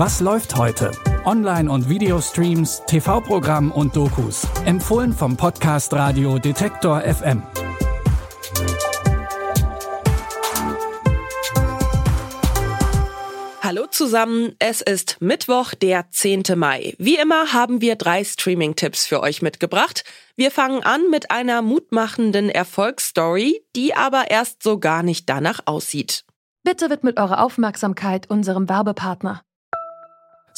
Was läuft heute? Online- und Videostreams, TV-Programm und Dokus. Empfohlen vom Podcast Radio Detektor FM. Hallo zusammen, es ist Mittwoch, der 10. Mai. Wie immer haben wir drei Streaming-Tipps für euch mitgebracht. Wir fangen an mit einer mutmachenden Erfolgsstory, die aber erst so gar nicht danach aussieht. Bitte widmet eure Aufmerksamkeit unserem Werbepartner.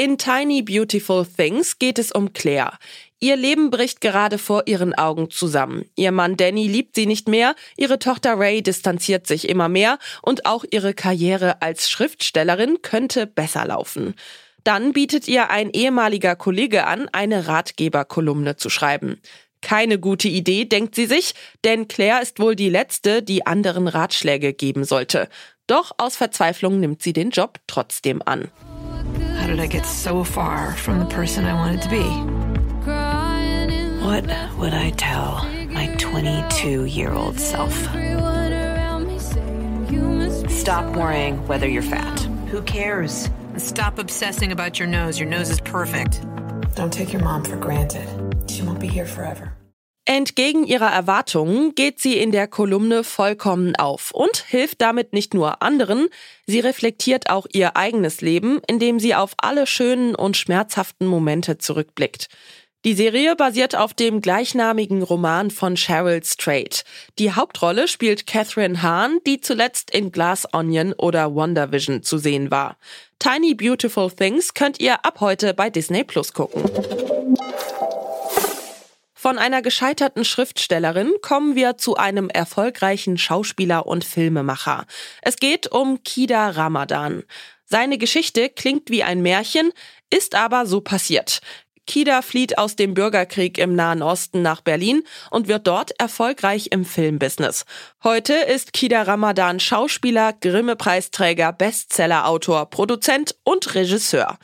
In Tiny Beautiful Things geht es um Claire. Ihr Leben bricht gerade vor ihren Augen zusammen. Ihr Mann Danny liebt sie nicht mehr, ihre Tochter Ray distanziert sich immer mehr und auch ihre Karriere als Schriftstellerin könnte besser laufen. Dann bietet ihr ein ehemaliger Kollege an, eine Ratgeberkolumne zu schreiben. Keine gute Idee, denkt sie sich, denn Claire ist wohl die letzte, die anderen Ratschläge geben sollte. Doch aus Verzweiflung nimmt sie den Job trotzdem an. Did I get so far from the person I wanted to be? What would I tell my 22 year old self? Stop worrying whether you're fat. Who cares? Stop obsessing about your nose. Your nose is perfect. Don't take your mom for granted. She won't be here forever. Entgegen ihrer Erwartungen geht sie in der Kolumne vollkommen auf und hilft damit nicht nur anderen, sie reflektiert auch ihr eigenes Leben, indem sie auf alle schönen und schmerzhaften Momente zurückblickt. Die Serie basiert auf dem gleichnamigen Roman von Cheryl Strait. Die Hauptrolle spielt Catherine Hahn, die zuletzt in Glass Onion oder Wonder Vision zu sehen war. Tiny Beautiful Things könnt ihr ab heute bei Disney Plus gucken. Von einer gescheiterten Schriftstellerin kommen wir zu einem erfolgreichen Schauspieler und Filmemacher. Es geht um Kida Ramadan. Seine Geschichte klingt wie ein Märchen, ist aber so passiert. Kida flieht aus dem Bürgerkrieg im Nahen Osten nach Berlin und wird dort erfolgreich im Filmbusiness. Heute ist Kida Ramadan Schauspieler, Grimme-Preisträger, Bestsellerautor, Produzent und Regisseur.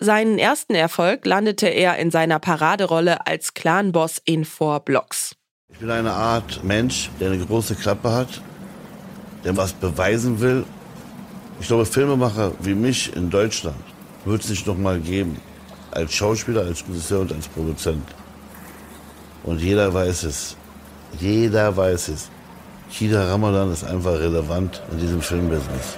Seinen ersten Erfolg landete er in seiner Paraderolle als Clanboss in Four Blocks. Ich bin eine Art Mensch, der eine große Klappe hat, der was beweisen will. Ich glaube, Filmemacher wie mich in Deutschland wird es nicht noch mal geben. Als Schauspieler, als Regisseur und als Produzent. Und jeder weiß es. Jeder weiß es. Kida Ramadan ist einfach relevant in diesem Filmbusiness.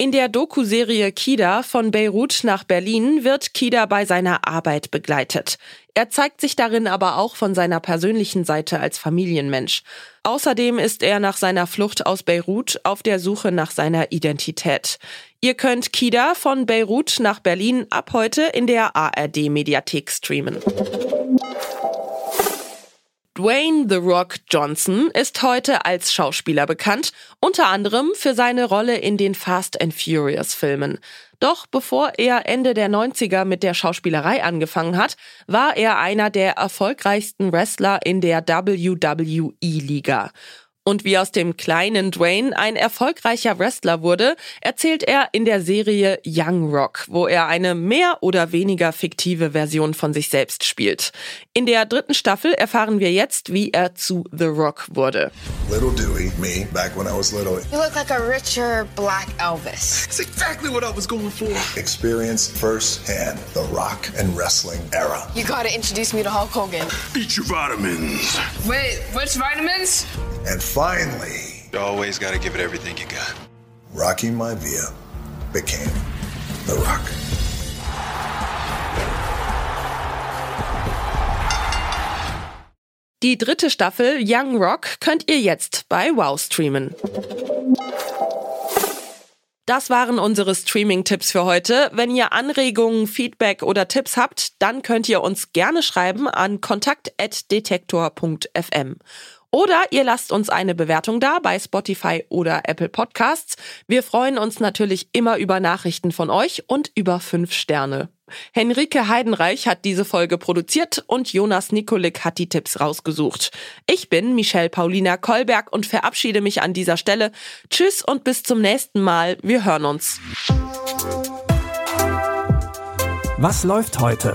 In der Doku-Serie Kida von Beirut nach Berlin wird Kida bei seiner Arbeit begleitet. Er zeigt sich darin aber auch von seiner persönlichen Seite als Familienmensch. Außerdem ist er nach seiner Flucht aus Beirut auf der Suche nach seiner Identität. Ihr könnt Kida von Beirut nach Berlin ab heute in der ARD-Mediathek streamen. Dwayne The Rock Johnson ist heute als Schauspieler bekannt, unter anderem für seine Rolle in den Fast and Furious Filmen. Doch bevor er Ende der 90er mit der Schauspielerei angefangen hat, war er einer der erfolgreichsten Wrestler in der WWE-Liga. Und wie aus dem kleinen Dwayne ein erfolgreicher Wrestler wurde, erzählt er in der Serie Young Rock, wo er eine mehr oder weniger fiktive Version von sich selbst spielt. In der dritten Staffel erfahren wir jetzt, wie er zu The Rock wurde. Little Dewey, me, back when I was little. You look like a richer black Elvis. It's exactly what I was going for. Experience firsthand the rock and wrestling era. You gotta introduce me to Hulk Hogan. Eat your vitamins. Wait, which vitamins? And finally, you always gotta give it everything you got. Rocky Maivia became The Rock. Die dritte Staffel Young Rock könnt ihr jetzt bei Wow streamen. Das waren unsere Streaming-Tipps für heute. Wenn ihr Anregungen, Feedback oder Tipps habt, dann könnt ihr uns gerne schreiben an kontakt.detektor.fm. Oder ihr lasst uns eine Bewertung da bei Spotify oder Apple Podcasts. Wir freuen uns natürlich immer über Nachrichten von euch und über fünf Sterne. Henrike Heidenreich hat diese Folge produziert und Jonas Nikolik hat die Tipps rausgesucht. Ich bin Michelle Paulina Kolberg und verabschiede mich an dieser Stelle. Tschüss und bis zum nächsten Mal. Wir hören uns. Was läuft heute?